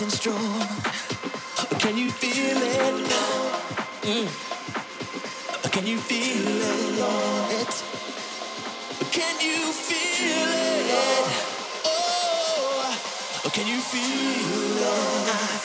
and strong. Can you feel it? Mm. Can you feel it? Can you feel it? Oh, can you feel it?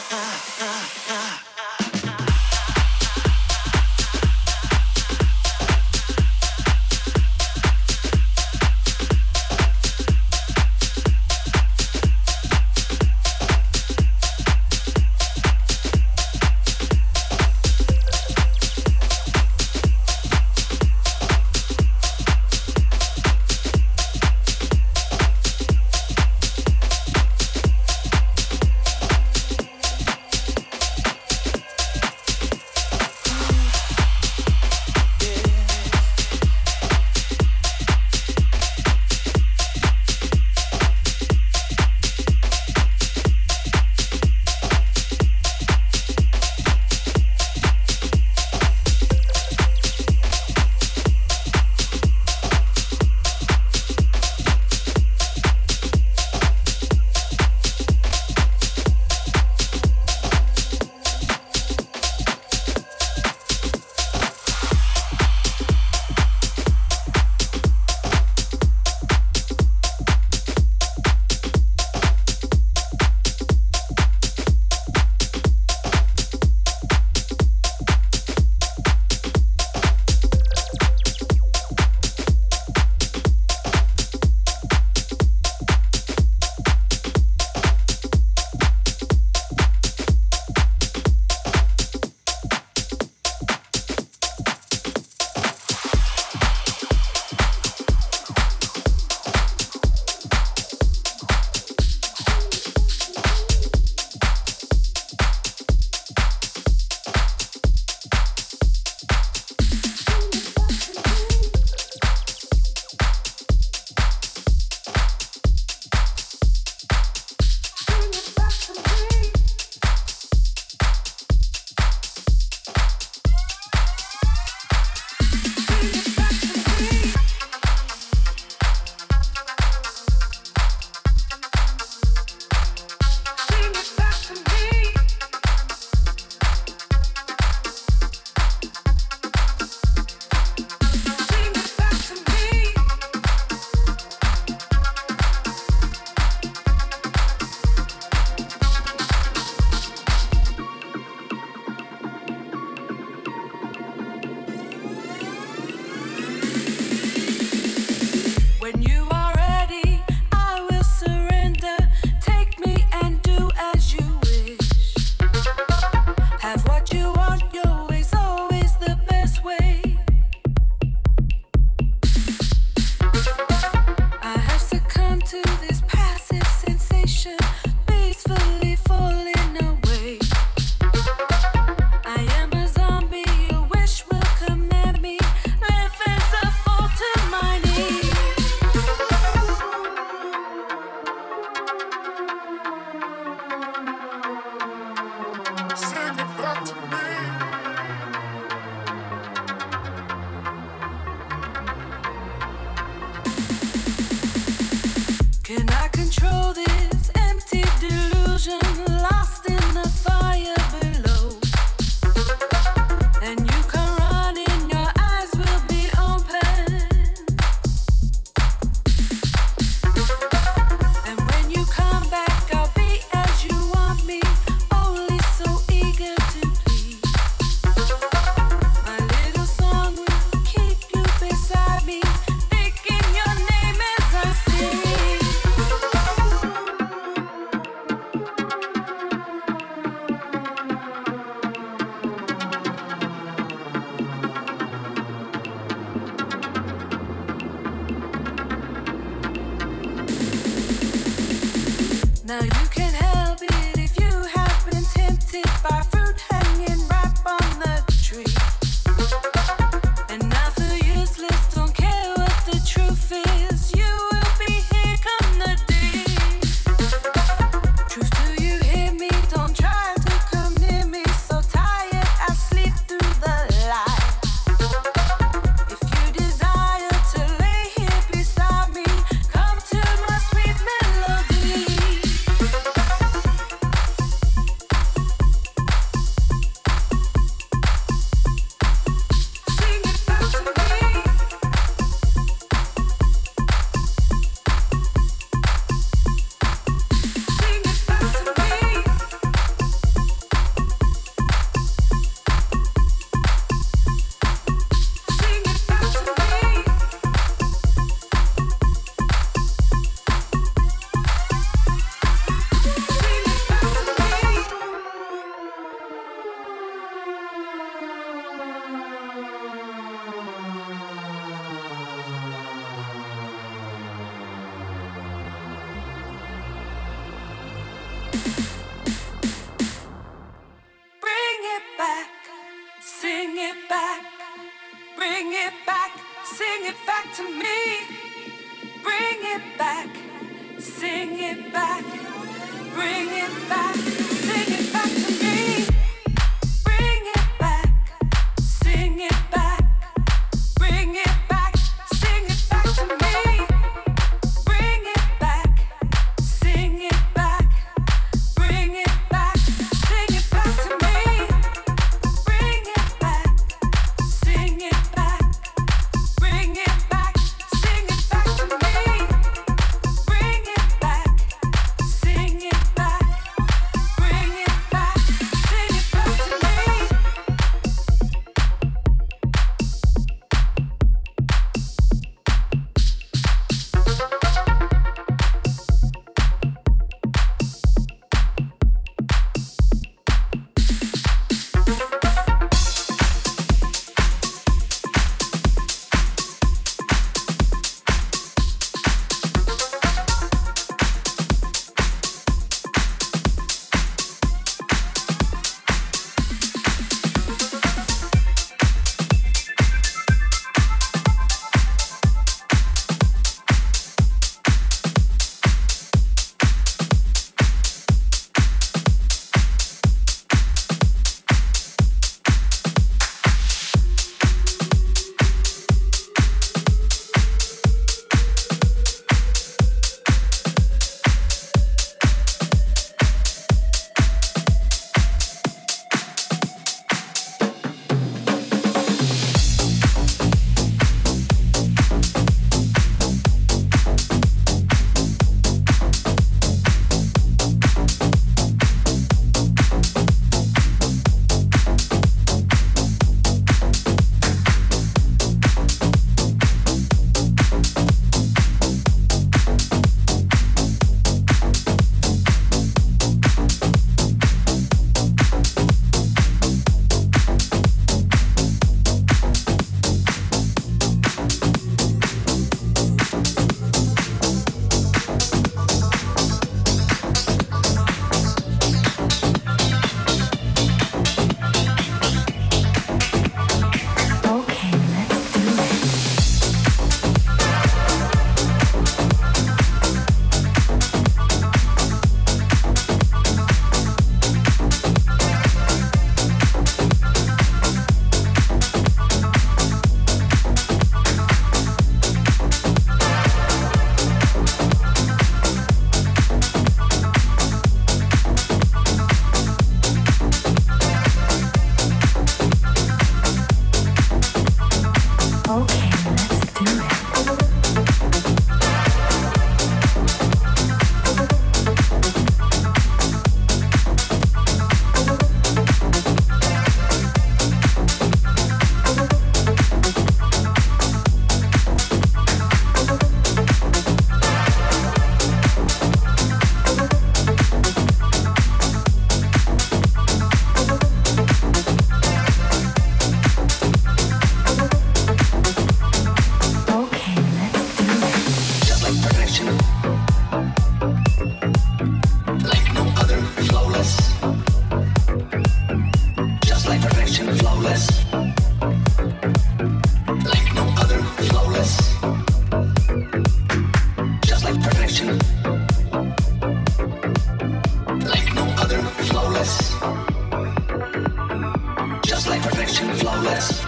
perfection flawless.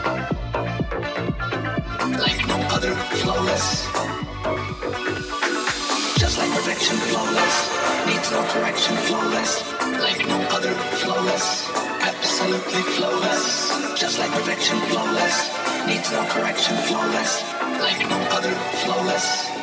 Like no other flawless. Just like perfection flawless. Needs no correction flawless. Like no other flawless. Absolutely flawless. Just like perfection flawless. Needs no correction flawless. Like no other flawless.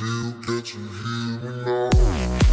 You get to hear me now.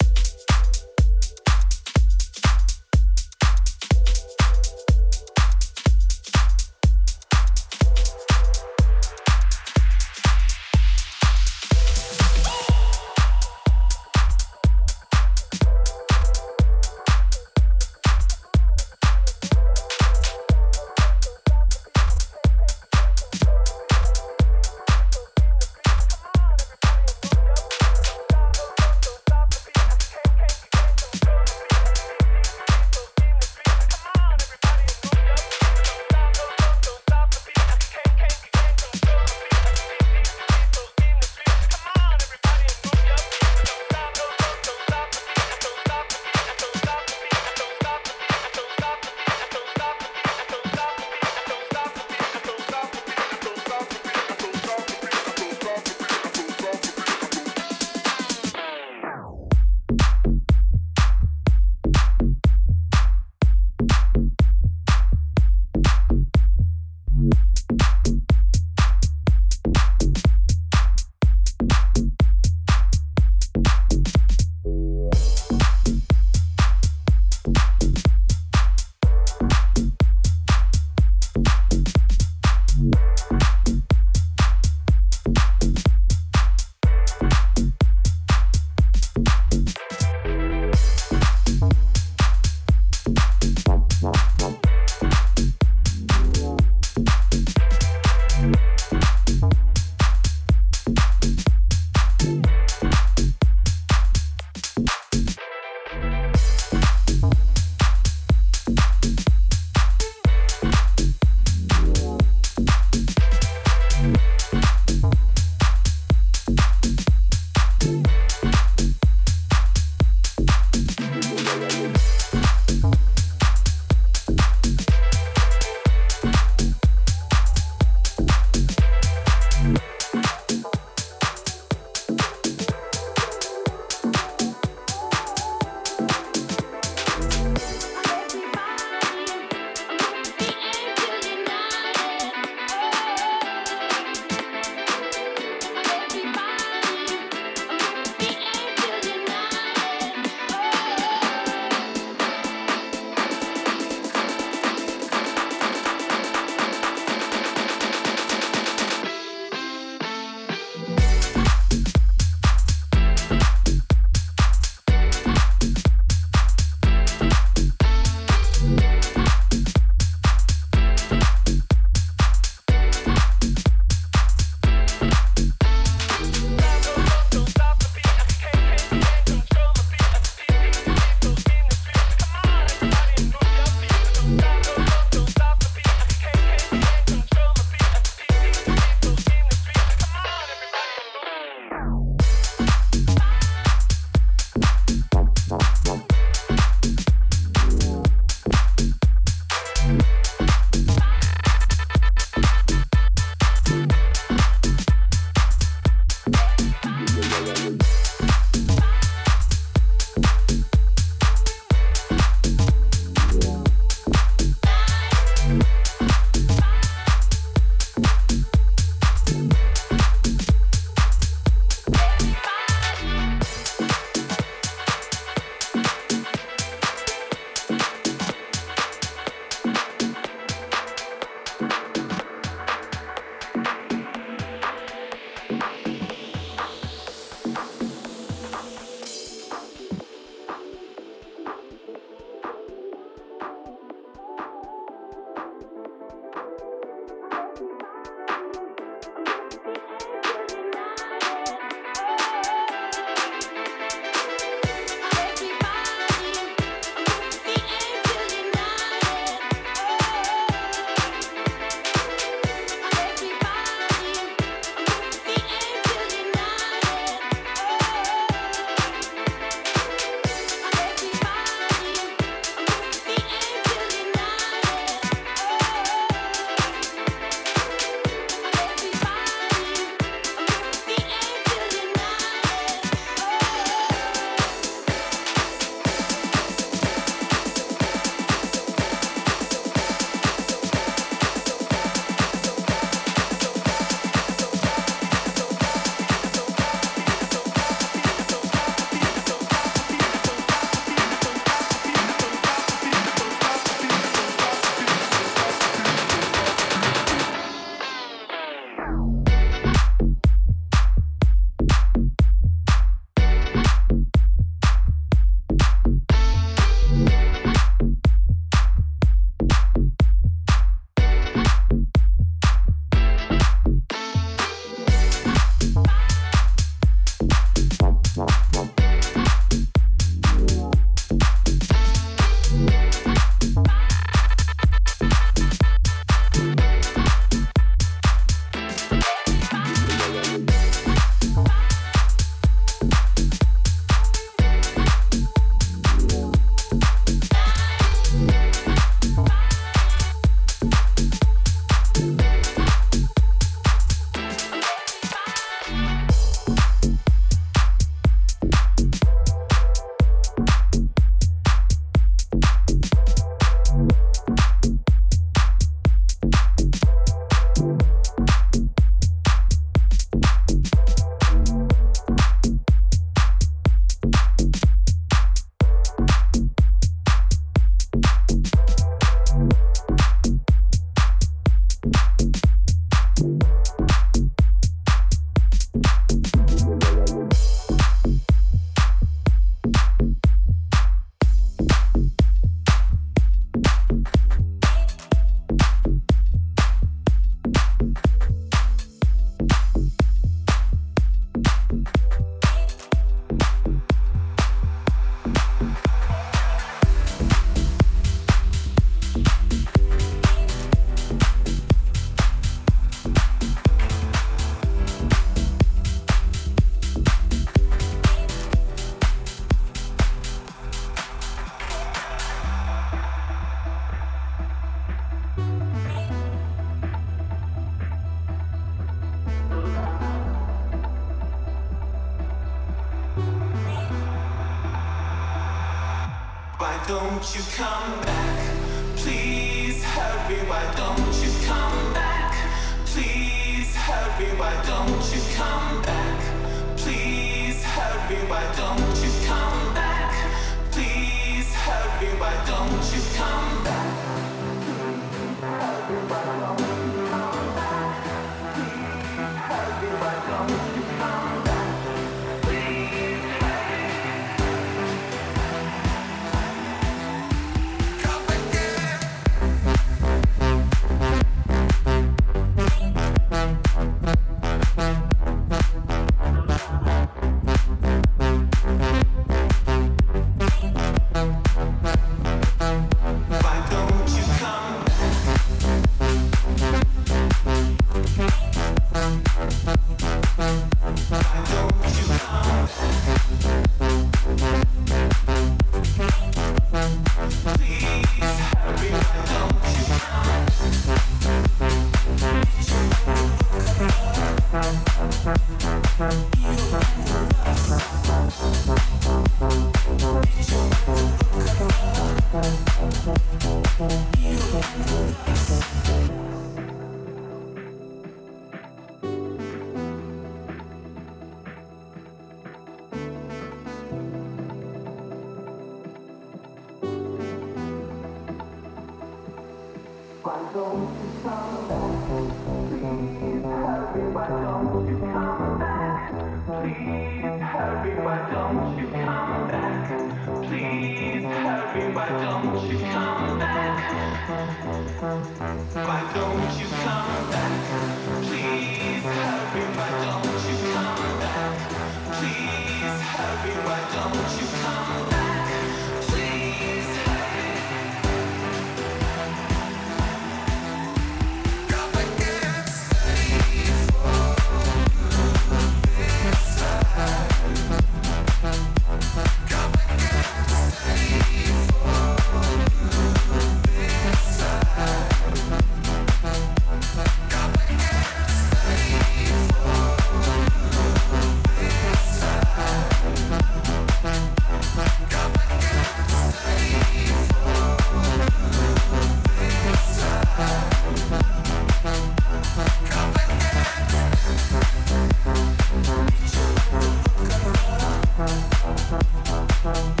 Uh-huh.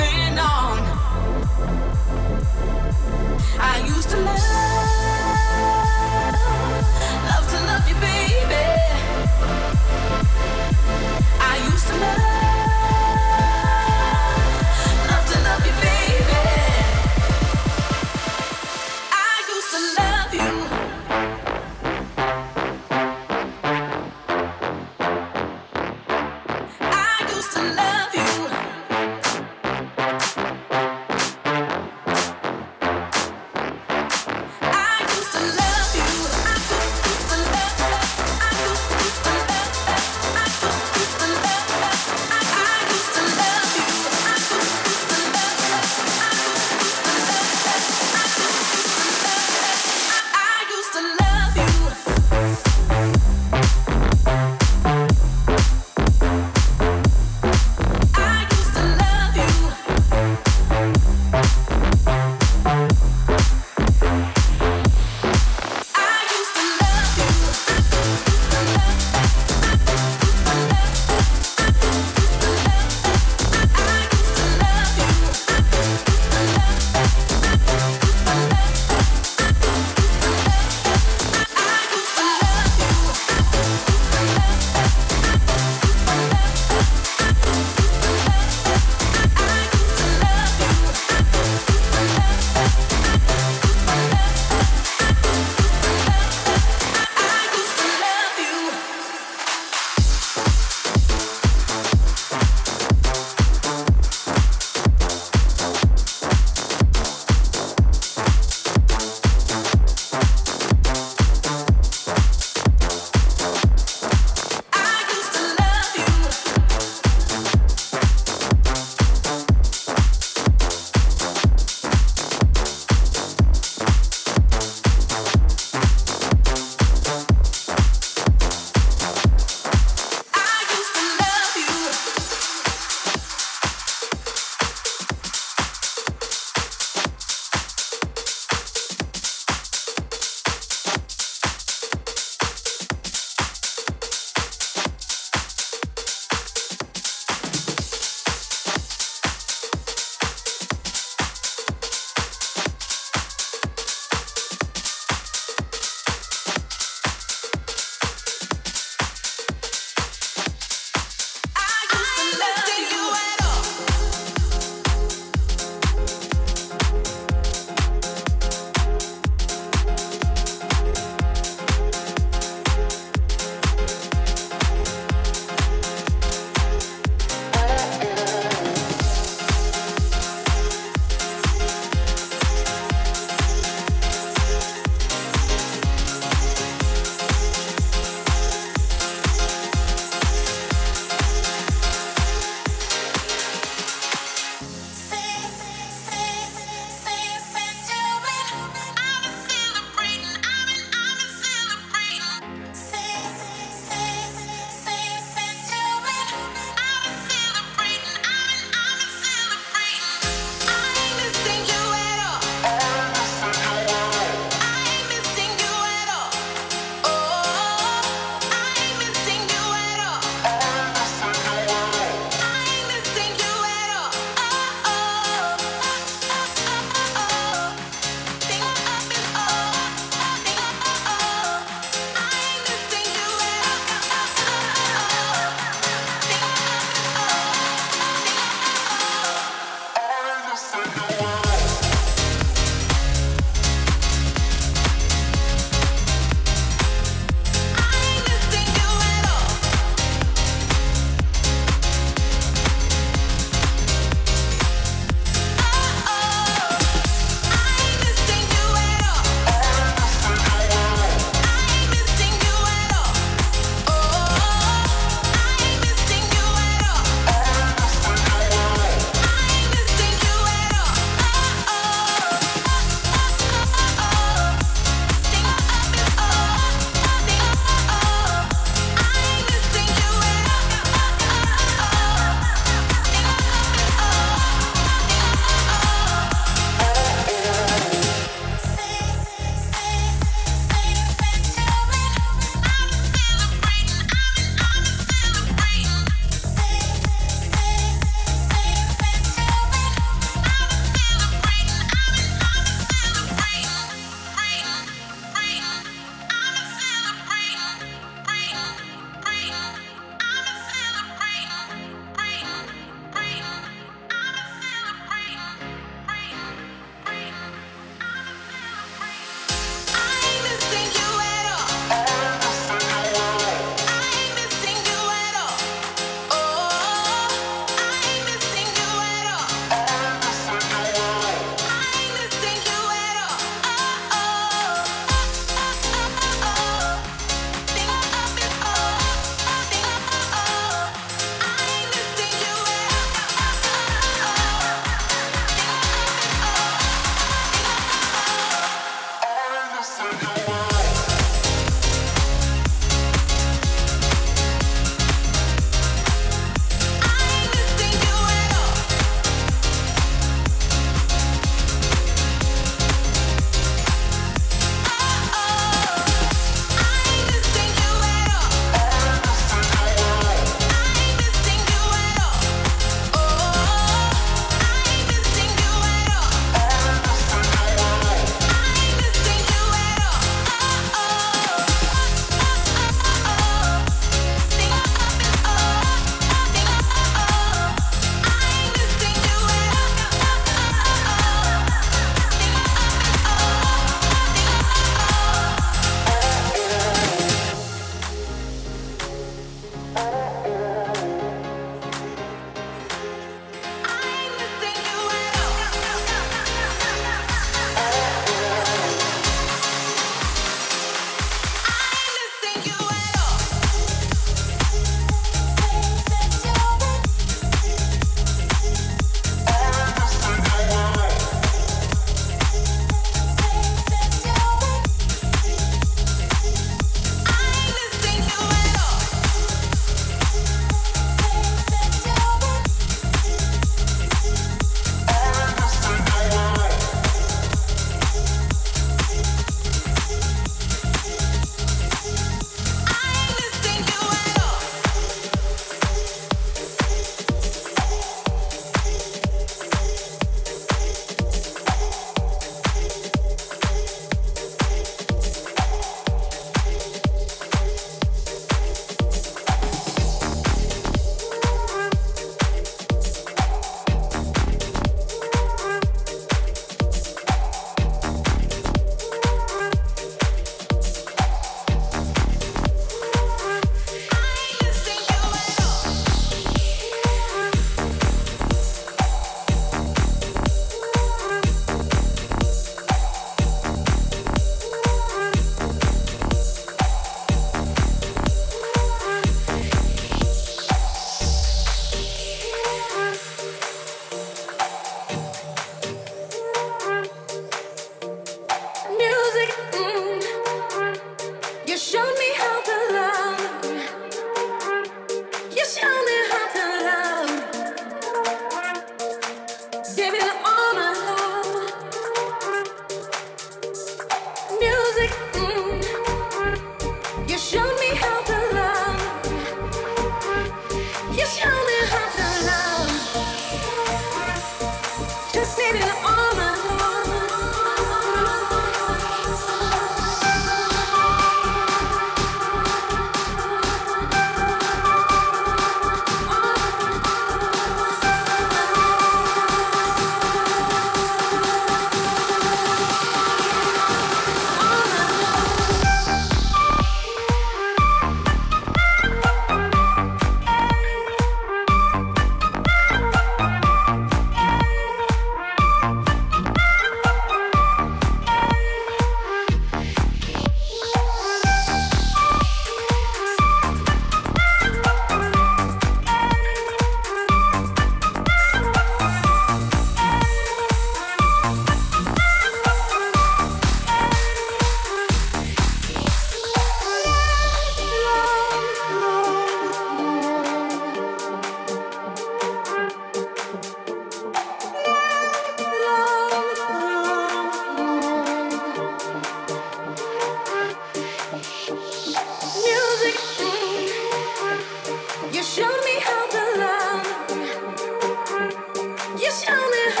You show me how.